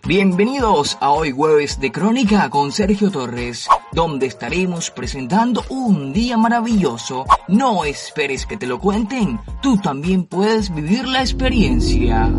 Bienvenidos a hoy jueves de Crónica con Sergio Torres, donde estaremos presentando un día maravilloso. No esperes que te lo cuenten, tú también puedes vivir la experiencia.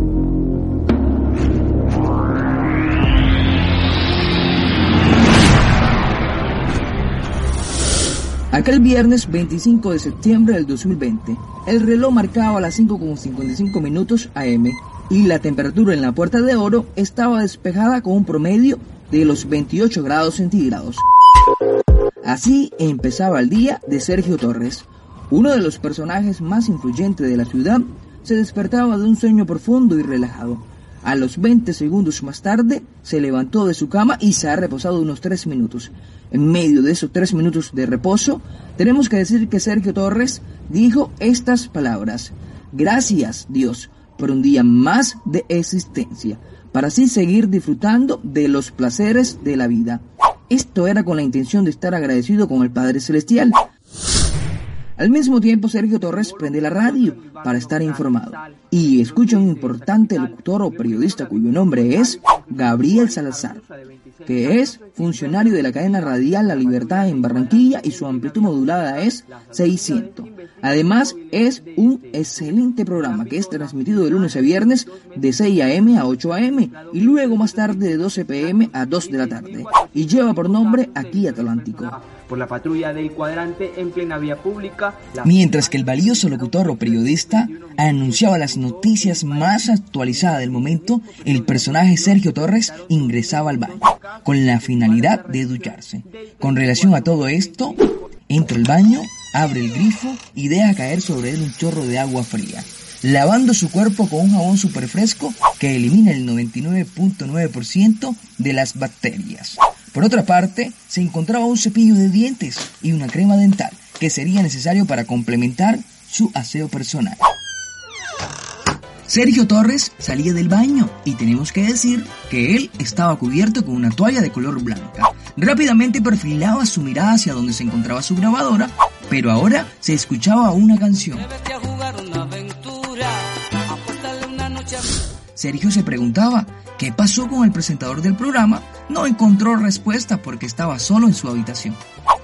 Aquel viernes 25 de septiembre del 2020, el reloj marcaba las 5.55 minutos AM y la temperatura en la Puerta de Oro estaba despejada con un promedio de los 28 grados centígrados. Así empezaba el día de Sergio Torres. Uno de los personajes más influyentes de la ciudad se despertaba de un sueño profundo y relajado. A los 20 segundos más tarde se levantó de su cama y se ha reposado unos 3 minutos. En medio de esos 3 minutos de reposo, tenemos que decir que Sergio Torres dijo estas palabras. Gracias Dios por un día más de existencia, para así seguir disfrutando de los placeres de la vida. Esto era con la intención de estar agradecido con el Padre Celestial. Al mismo tiempo, Sergio Torres prende la radio para estar informado y escucha un importante locutor o periodista cuyo nombre es Gabriel Salazar, que es funcionario de la cadena radial La Libertad en Barranquilla y su amplitud modulada es 600. Además, es un excelente programa que es transmitido de lunes a viernes de 6 a.m. a 8 a.m. y luego más tarde de 12 p.m. a 2 de la tarde y lleva por nombre Aquí Atlántico por la patrulla del cuadrante en plena vía pública. Mientras que el valioso locutor o periodista anunciaba las noticias más actualizadas del momento, el personaje Sergio Torres ingresaba al baño con la finalidad de ducharse. Con relación a todo esto, entra al baño, abre el grifo y deja caer sobre él un chorro de agua fría lavando su cuerpo con un jabón super fresco que elimina el 99.9% de las bacterias. Por otra parte, se encontraba un cepillo de dientes y una crema dental que sería necesario para complementar su aseo personal. Sergio Torres salía del baño y tenemos que decir que él estaba cubierto con una toalla de color blanca. Rápidamente perfilaba su mirada hacia donde se encontraba su grabadora, pero ahora se escuchaba una canción. Sergio se preguntaba qué pasó con el presentador del programa. No encontró respuesta porque estaba solo en su habitación.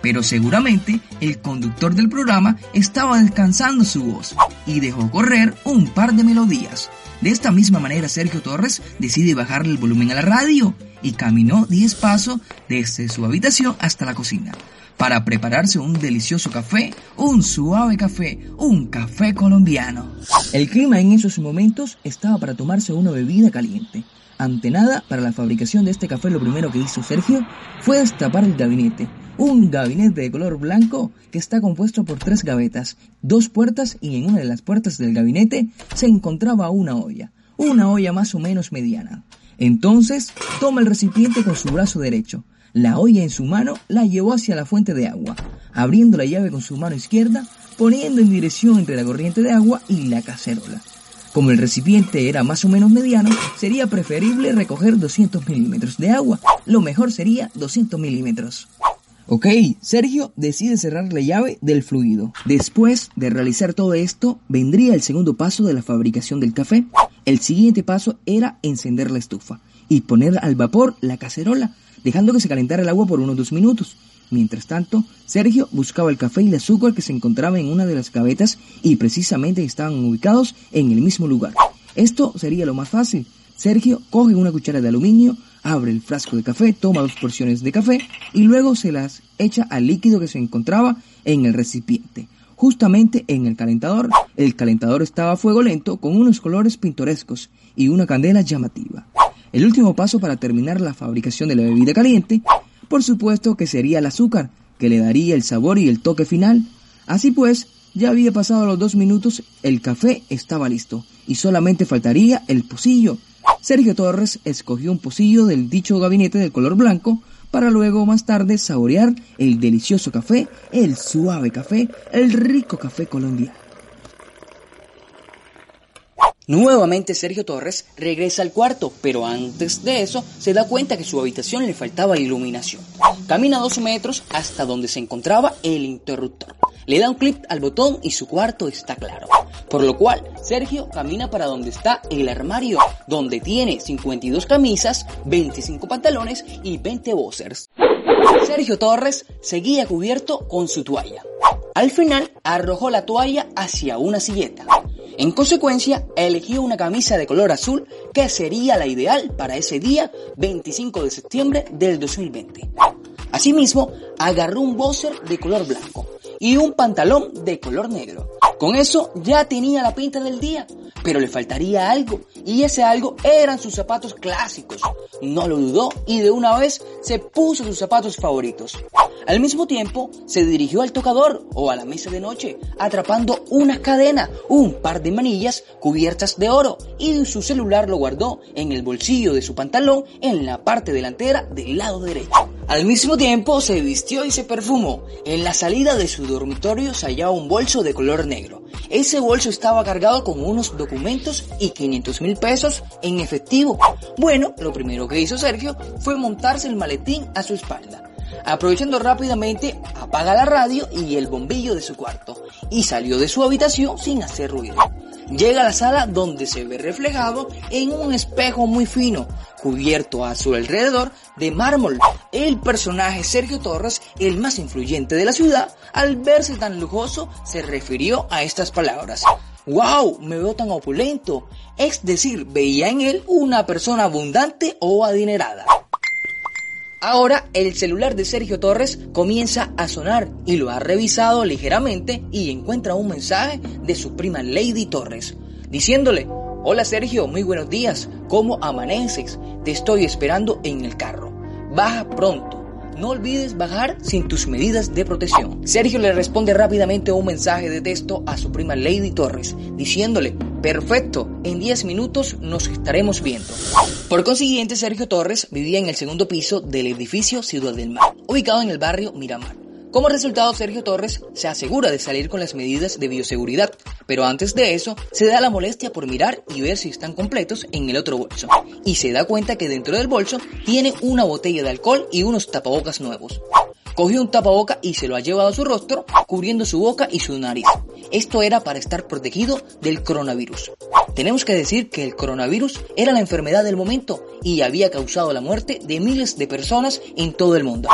Pero seguramente el conductor del programa estaba descansando su voz y dejó correr un par de melodías. De esta misma manera Sergio Torres decide bajarle el volumen a la radio y caminó 10 pasos desde su habitación hasta la cocina para prepararse un delicioso café, un suave café, un café colombiano. El clima en esos momentos estaba para tomarse una bebida caliente. Ante nada, para la fabricación de este café lo primero que hizo Sergio fue destapar el gabinete. Un gabinete de color blanco que está compuesto por tres gavetas, dos puertas y en una de las puertas del gabinete se encontraba una olla, una olla más o menos mediana. Entonces, toma el recipiente con su brazo derecho, la olla en su mano la llevó hacia la fuente de agua, abriendo la llave con su mano izquierda, poniendo en dirección entre la corriente de agua y la cacerola. Como el recipiente era más o menos mediano, sería preferible recoger 200 milímetros de agua. Lo mejor sería 200 milímetros. Ok, Sergio decide cerrar la llave del fluido. Después de realizar todo esto, vendría el segundo paso de la fabricación del café. El siguiente paso era encender la estufa y poner al vapor la cacerola dejando que se calentara el agua por unos dos minutos. Mientras tanto, Sergio buscaba el café y el azúcar que se encontraba en una de las gavetas y precisamente estaban ubicados en el mismo lugar. Esto sería lo más fácil. Sergio coge una cuchara de aluminio, abre el frasco de café, toma dos porciones de café y luego se las echa al líquido que se encontraba en el recipiente. Justamente en el calentador, el calentador estaba a fuego lento con unos colores pintorescos y una candela llamativa. El último paso para terminar la fabricación de la bebida caliente, por supuesto que sería el azúcar, que le daría el sabor y el toque final. Así pues, ya había pasado los dos minutos, el café estaba listo y solamente faltaría el pocillo. Sergio Torres escogió un pocillo del dicho gabinete de color blanco para luego más tarde saborear el delicioso café, el suave café, el rico café colombiano. Nuevamente Sergio Torres regresa al cuarto, pero antes de eso se da cuenta que su habitación le faltaba iluminación. Camina dos metros hasta donde se encontraba el interruptor. le da un clip al botón y su cuarto está claro. Por lo cual, Sergio camina para donde está el armario, donde tiene 52 camisas, 25 pantalones y 20 boxers. Sergio Torres seguía cubierto con su toalla. Al final, arrojó la toalla hacia una silleta. En consecuencia, eligió una camisa de color azul que sería la ideal para ese día 25 de septiembre del 2020. Asimismo, agarró un boxer de color blanco y un pantalón de color negro. Con eso ya tenía la pinta del día, pero le faltaría algo, y ese algo eran sus zapatos clásicos. No lo dudó y de una vez se puso sus zapatos favoritos. Al mismo tiempo, se dirigió al tocador o a la mesa de noche, atrapando una cadena, un par de manillas cubiertas de oro, y su celular lo guardó en el bolsillo de su pantalón en la parte delantera del lado derecho. Al mismo tiempo, se vistió y se perfumó. En la salida de su dormitorio se hallaba un bolso de color negro. Ese bolso estaba cargado con unos documentos y 500 mil pesos en efectivo. Bueno, lo primero que hizo Sergio fue montarse el maletín a su espalda. Aprovechando rápidamente, apaga la radio y el bombillo de su cuarto y salió de su habitación sin hacer ruido. Llega a la sala donde se ve reflejado en un espejo muy fino, cubierto a su alrededor de mármol. El personaje Sergio Torres, el más influyente de la ciudad, al verse tan lujoso, se refirió a estas palabras. ¡Wow! Me veo tan opulento. Es decir, veía en él una persona abundante o adinerada. Ahora el celular de Sergio Torres comienza a sonar y lo ha revisado ligeramente y encuentra un mensaje de su prima Lady Torres, diciéndole, Hola Sergio, muy buenos días, ¿cómo amaneces? Te estoy esperando en el carro. Baja pronto. No olvides bajar sin tus medidas de protección. Sergio le responde rápidamente un mensaje de texto a su prima Lady Torres, diciéndole, perfecto, en 10 minutos nos estaremos viendo. Por consiguiente, Sergio Torres vivía en el segundo piso del edificio Ciudad del Mar, ubicado en el barrio Miramar. Como resultado, Sergio Torres se asegura de salir con las medidas de bioseguridad, pero antes de eso se da la molestia por mirar y ver si están completos en el otro bolso, y se da cuenta que dentro del bolso tiene una botella de alcohol y unos tapabocas nuevos. Cogió un tapaboca y se lo ha llevado a su rostro, cubriendo su boca y su nariz. Esto era para estar protegido del coronavirus. Tenemos que decir que el coronavirus era la enfermedad del momento y había causado la muerte de miles de personas en todo el mundo.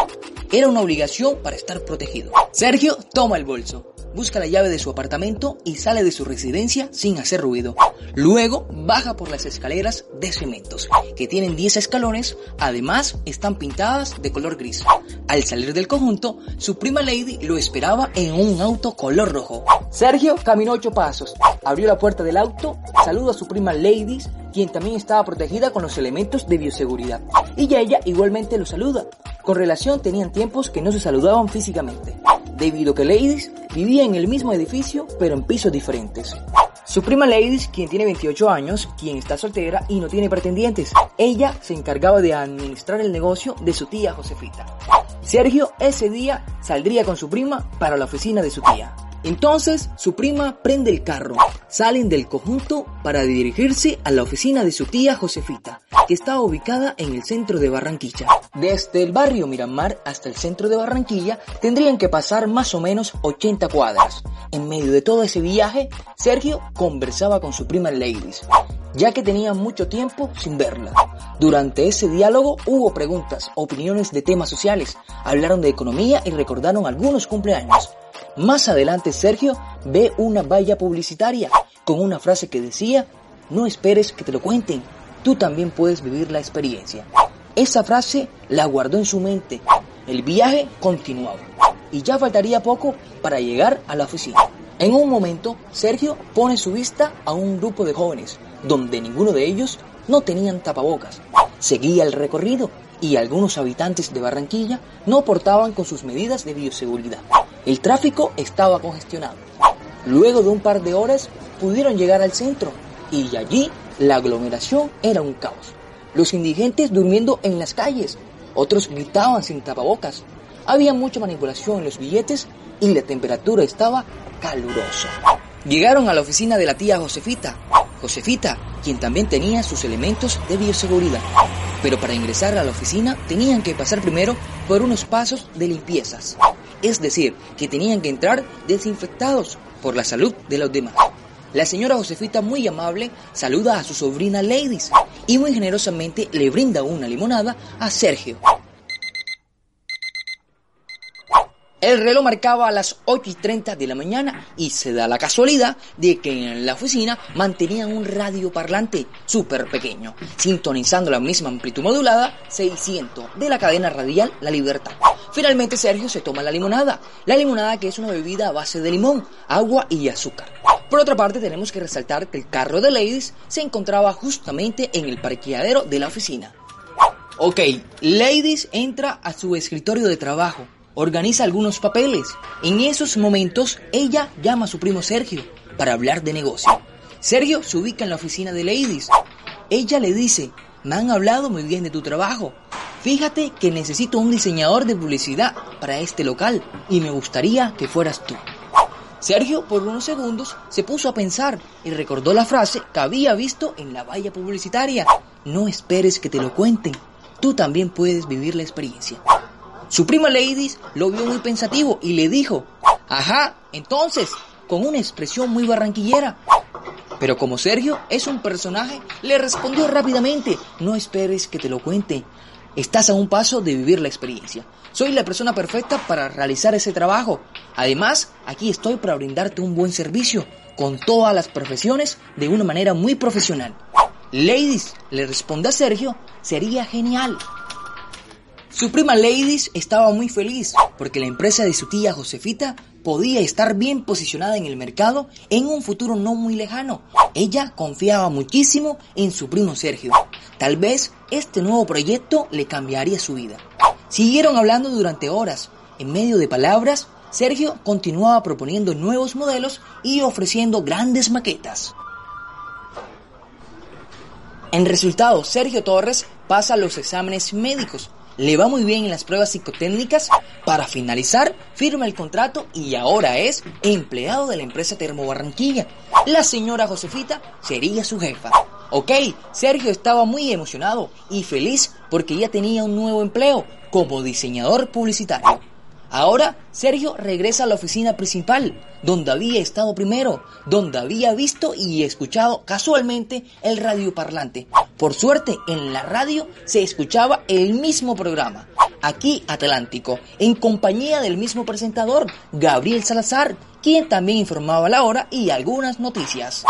Era una obligación para estar protegido. Sergio toma el bolso, busca la llave de su apartamento y sale de su residencia sin hacer ruido. Luego baja por las escaleras de cementos, que tienen 10 escalones, además están pintadas de color gris. Al salir del conjunto, su prima Lady lo esperaba en un auto color rojo. Sergio caminó ocho pasos, abrió la puerta del auto, saludó a su prima Lady, quien también estaba protegida con los elementos de bioseguridad. Y ella igualmente lo saluda. Con relación tenían tiempos que no se saludaban físicamente, debido a que Ladies vivía en el mismo edificio pero en pisos diferentes. Su prima Ladies, quien tiene 28 años, quien está soltera y no tiene pretendientes, ella se encargaba de administrar el negocio de su tía Josefita. Sergio ese día saldría con su prima para la oficina de su tía. Entonces su prima prende el carro, salen del conjunto para dirigirse a la oficina de su tía Josefita, que estaba ubicada en el centro de Barranquilla. Desde el barrio Miramar hasta el centro de Barranquilla tendrían que pasar más o menos 80 cuadras. En medio de todo ese viaje, Sergio conversaba con su prima Ladies, ya que tenía mucho tiempo sin verla. Durante ese diálogo hubo preguntas, opiniones de temas sociales, hablaron de economía y recordaron algunos cumpleaños. Más adelante Sergio ve una valla publicitaria con una frase que decía, no esperes que te lo cuenten, tú también puedes vivir la experiencia. Esa frase la guardó en su mente. El viaje continuaba y ya faltaría poco para llegar a la oficina. En un momento, Sergio pone su vista a un grupo de jóvenes, donde ninguno de ellos no tenían tapabocas. Seguía el recorrido y algunos habitantes de Barranquilla no portaban con sus medidas de bioseguridad. El tráfico estaba congestionado. Luego de un par de horas pudieron llegar al centro y allí la aglomeración era un caos. Los indigentes durmiendo en las calles, otros gritaban sin tapabocas. Había mucha manipulación en los billetes y la temperatura estaba calurosa. Llegaron a la oficina de la tía Josefita. Josefita, quien también tenía sus elementos de bioseguridad. Pero para ingresar a la oficina tenían que pasar primero por unos pasos de limpiezas. es decir, que tenían que entrar desinfectados por la salud de los demás. La señora Josefita, muy amable, saluda a su sobrina Ladies y muy generosamente le brinda una limonada a Sergio. El reloj marcaba a las 8 y 30 de la mañana y se da la casualidad de que en la oficina mantenían un radio parlante súper pequeño, sintonizando la misma amplitud modulada 600 de la cadena radial La Libertad. Finalmente Sergio se toma la limonada, la limonada que es una bebida a base de limón, agua y azúcar. Por otra parte tenemos que resaltar que el carro de Ladies se encontraba justamente en el parqueadero de la oficina. Ok, Ladies entra a su escritorio de trabajo organiza algunos papeles. En esos momentos, ella llama a su primo Sergio para hablar de negocio. Sergio se ubica en la oficina de Ladies. Ella le dice, me han hablado muy bien de tu trabajo. Fíjate que necesito un diseñador de publicidad para este local y me gustaría que fueras tú. Sergio por unos segundos se puso a pensar y recordó la frase que había visto en la valla publicitaria. No esperes que te lo cuenten, tú también puedes vivir la experiencia. Su prima Ladies lo vio muy pensativo y le dijo, ajá, entonces, con una expresión muy barranquillera. Pero como Sergio es un personaje, le respondió rápidamente, no esperes que te lo cuente. Estás a un paso de vivir la experiencia. Soy la persona perfecta para realizar ese trabajo. Además, aquí estoy para brindarte un buen servicio, con todas las profesiones, de una manera muy profesional. Ladies, le responde a Sergio, sería genial. Su prima Ladies estaba muy feliz porque la empresa de su tía Josefita podía estar bien posicionada en el mercado en un futuro no muy lejano. Ella confiaba muchísimo en su primo Sergio. Tal vez este nuevo proyecto le cambiaría su vida. Siguieron hablando durante horas. En medio de palabras, Sergio continuaba proponiendo nuevos modelos y ofreciendo grandes maquetas. En resultado, Sergio Torres pasa los exámenes médicos le va muy bien en las pruebas psicotécnicas. Para finalizar, firma el contrato y ahora es empleado de la empresa Termo Barranquilla. La señora Josefita sería su jefa. Ok, Sergio estaba muy emocionado y feliz porque ya tenía un nuevo empleo como diseñador publicitario. Ahora Sergio regresa a la oficina principal, donde había estado primero, donde había visto y escuchado casualmente el radio parlante. Por suerte, en la radio se escuchaba el mismo programa, aquí Atlántico, en compañía del mismo presentador, Gabriel Salazar, quien también informaba la hora y algunas noticias.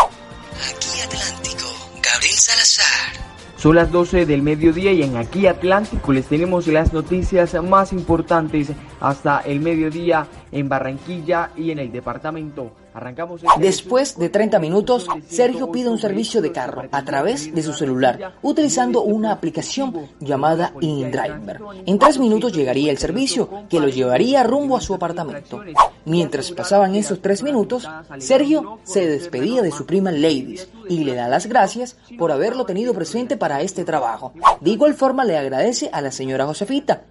Aquí Atlántico, Gabriel Salazar. Son las 12 del mediodía y en Aquí Atlántico les tenemos las noticias más importantes hasta el mediodía en Barranquilla y en el departamento. Este Después de 30 minutos, Sergio pide un servicio de carro a través de su celular, utilizando una aplicación llamada InDriver. En tres minutos llegaría el servicio, que lo llevaría rumbo a su apartamento. Mientras pasaban esos tres minutos, Sergio se despedía de su prima Ladies y le da las gracias por haberlo tenido presente para este trabajo. De igual forma le agradece a la señora Josefita.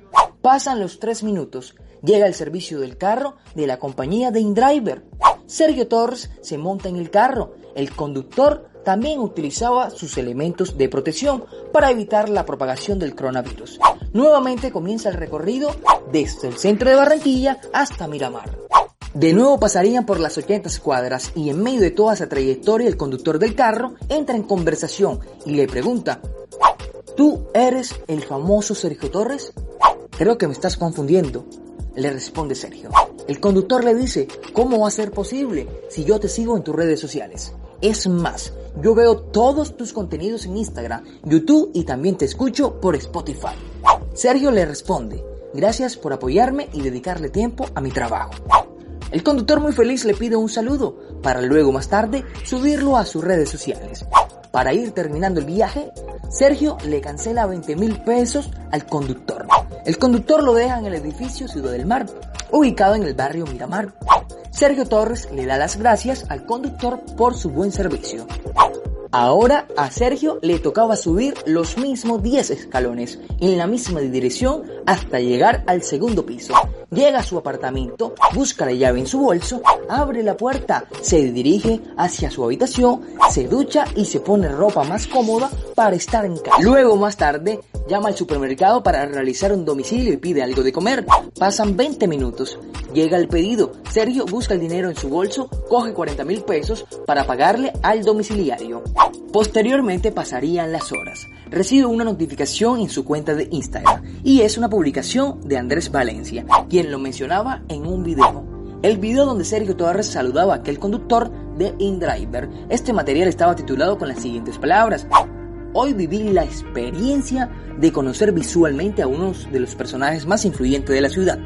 Pasan los tres minutos. Llega el servicio del carro de la compañía de InDriver. Sergio Torres se monta en el carro. El conductor también utilizaba sus elementos de protección para evitar la propagación del coronavirus. Nuevamente comienza el recorrido desde el centro de Barranquilla hasta Miramar. De nuevo pasarían por las 80 cuadras y en medio de toda esa trayectoria el conductor del carro entra en conversación y le pregunta, ¿tú eres el famoso Sergio Torres? Creo que me estás confundiendo le responde Sergio. El conductor le dice, ¿cómo va a ser posible si yo te sigo en tus redes sociales? Es más, yo veo todos tus contenidos en Instagram, YouTube y también te escucho por Spotify. Sergio le responde, gracias por apoyarme y dedicarle tiempo a mi trabajo. El conductor muy feliz le pide un saludo para luego más tarde subirlo a sus redes sociales. Para ir terminando el viaje, Sergio le cancela 20 mil pesos al conductor. El conductor lo deja en el edificio Ciudad del Mar, ubicado en el barrio Miramar. Sergio Torres le da las gracias al conductor por su buen servicio. Ahora a Sergio le tocaba subir los mismos 10 escalones en la misma dirección hasta llegar al segundo piso. Llega a su apartamento, busca la llave en su bolso, abre la puerta, se dirige hacia su habitación, se ducha y se pone ropa más cómoda para estar en casa. Luego más tarde llama al supermercado para realizar un domicilio y pide algo de comer. Pasan 20 minutos. Llega el pedido. Sergio busca el dinero en su bolso, coge 40 mil pesos para pagarle al domiciliario. Posteriormente pasarían las horas. Recibe una notificación en su cuenta de Instagram y es una publicación de Andrés Valencia, lo mencionaba en un video. El video donde Sergio Torres saludaba a aquel conductor de InDriver. Este material estaba titulado con las siguientes palabras. Hoy viví la experiencia de conocer visualmente a uno de los personajes más influyentes de la ciudad.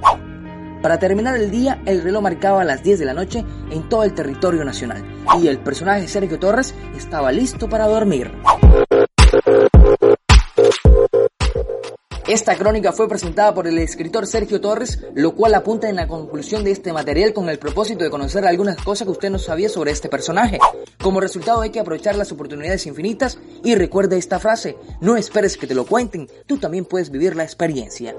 Para terminar el día, el reloj marcaba las 10 de la noche en todo el territorio nacional y el personaje Sergio Torres estaba listo para dormir. Esta crónica fue presentada por el escritor Sergio Torres, lo cual apunta en la conclusión de este material con el propósito de conocer algunas cosas que usted no sabía sobre este personaje. Como resultado hay que aprovechar las oportunidades infinitas y recuerda esta frase, no esperes que te lo cuenten, tú también puedes vivir la experiencia.